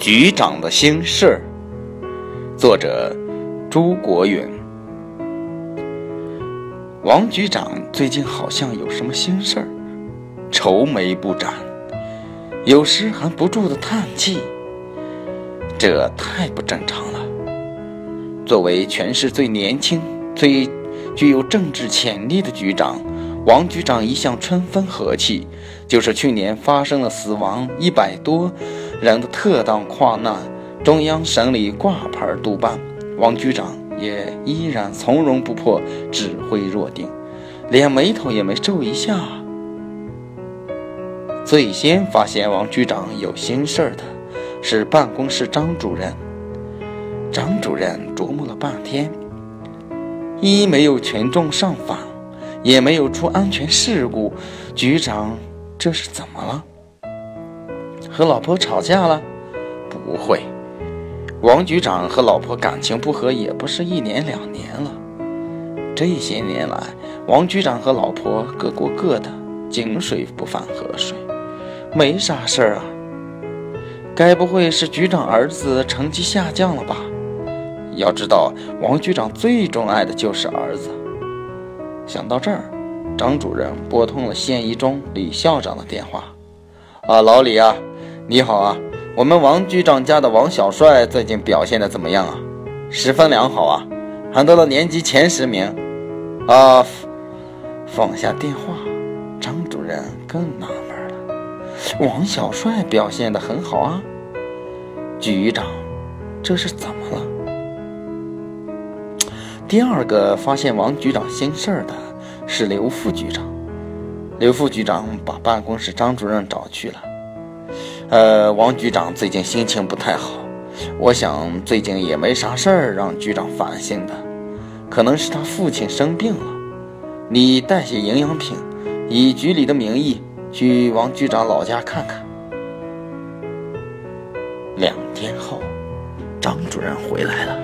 局长的心事儿，作者朱国远。王局长最近好像有什么心事儿，愁眉不展，有时还不住的叹气，这太不正常了。作为全市最年轻、最具有政治潜力的局长，王局长一向春风和气，就是去年发生了死亡一百多。人的特当矿难，中央审理挂牌督办，王局长也依然从容不迫，指挥若定，连眉头也没皱一下。最先发现王局长有心事儿的是办公室张主任。张主任琢磨了半天，一没有群众上访，也没有出安全事故，局长这是怎么了？和老婆吵架了？不会，王局长和老婆感情不和也不是一年两年了。这些年来，王局长和老婆各过各的，井水不犯河水，没啥事儿啊。该不会是局长儿子成绩下降了吧？要知道，王局长最钟爱的就是儿子。想到这儿，张主任拨通了县一中李校长的电话。啊，老李啊！你好啊，我们王局长家的王小帅最近表现的怎么样啊？十分良好啊，还得了年级前十名。啊，放下电话，张主任更纳闷了。王小帅表现的很好啊，局长，这是怎么了？第二个发现王局长心事儿的是刘副局长。刘副局长把办公室张主任找去了。呃，王局长最近心情不太好，我想最近也没啥事儿让局长烦心的，可能是他父亲生病了。你带些营养品，以局里的名义去王局长老家看看。两天后，张主任回来了，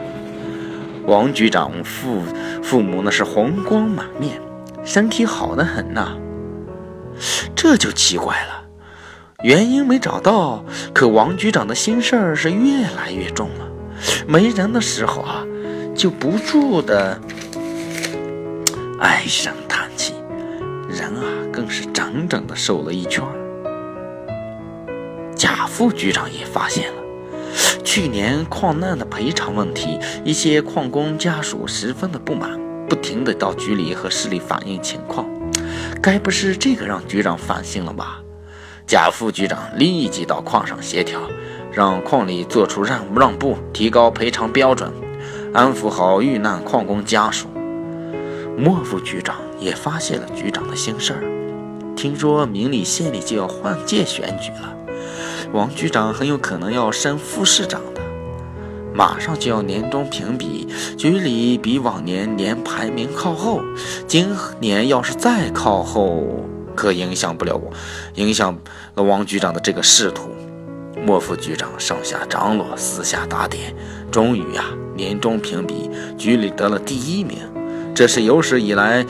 王局长父父母那是红光满面，身体好的很呐。这就奇怪了。原因没找到，可王局长的心事儿是越来越重了。没人的时候啊，就不住的唉声叹气，人啊更是整整的瘦了一圈。贾副局长也发现了，去年矿难的赔偿问题，一些矿工家属十分的不满，不停的到局里和市里反映情况。该不是这个让局长烦心了吧？贾副局长立即到矿上协调，让矿里做出让让步，提高赔偿标准，安抚好遇难矿工家属。莫副局长也发现了局长的心事儿，听说明里县里就要换届选举了，王局长很有可能要升副市长的，马上就要年终评比，局里比往年年排名靠后，今年要是再靠后。可影响不了我，影响了王局长的这个仕途。莫副局长上下张罗，私下打点，终于呀，年终评比局里得了第一名，这是有史以来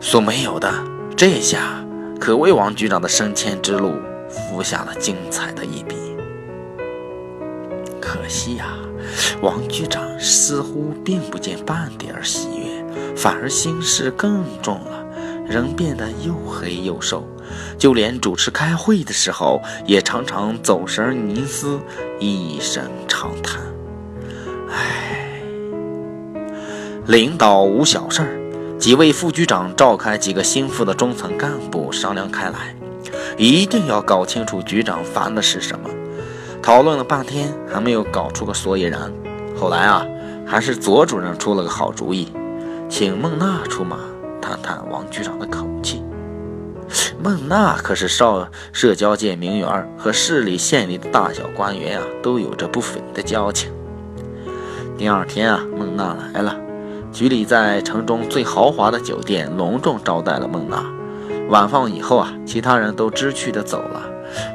所没有的。这下可为王局长的升迁之路铺下了精彩的一笔。可惜呀，王局长似乎并不见半点喜悦，反而心事更重了。人变得又黑又瘦，就连主持开会的时候也常常走神凝思，一声长叹：“唉。”领导无小事儿，几位副局长召开几个心腹的中层干部商量开来，一定要搞清楚局长烦的是什么。讨论了半天，还没有搞出个所以然。后来啊，还是左主任出了个好主意，请孟娜出马。探探王局长的口气，孟娜可是少社交界名媛，和市里县里的大小官员啊都有着不菲的交情。第二天啊，孟娜来了，局里在城中最豪华的酒店隆重招待了孟娜。晚饭以后啊，其他人都知趣的走了，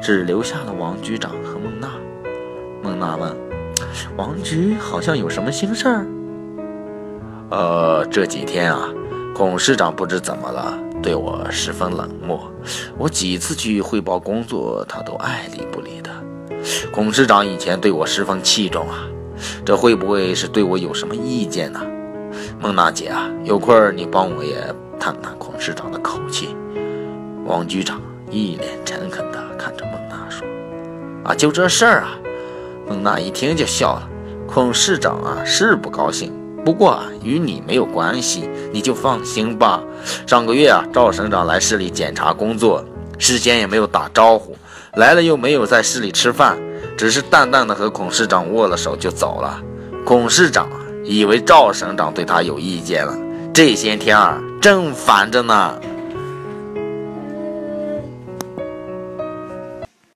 只留下了王局长和孟娜。孟娜问：“王局好像有什么心事儿？”呃，这几天啊。董事长不知怎么了，对我十分冷漠。我几次去汇报工作，他都爱理不理的。孔市长以前对我十分器重啊，这会不会是对我有什么意见呢？孟娜姐啊，有空你帮我也探探孔市长的口气。王局长一脸诚恳地看着孟娜说：“啊，就这事儿啊。”孟娜一听就笑了。孔市长啊是不高兴，不过啊与你没有关系，你就放心吧。上个月啊赵省长来市里检查工作，事先也没有打招呼，来了又没有在市里吃饭，只是淡淡的和孔市长握了手就走了。孔市长以为赵省长对他有意见了，这些天啊正烦着呢。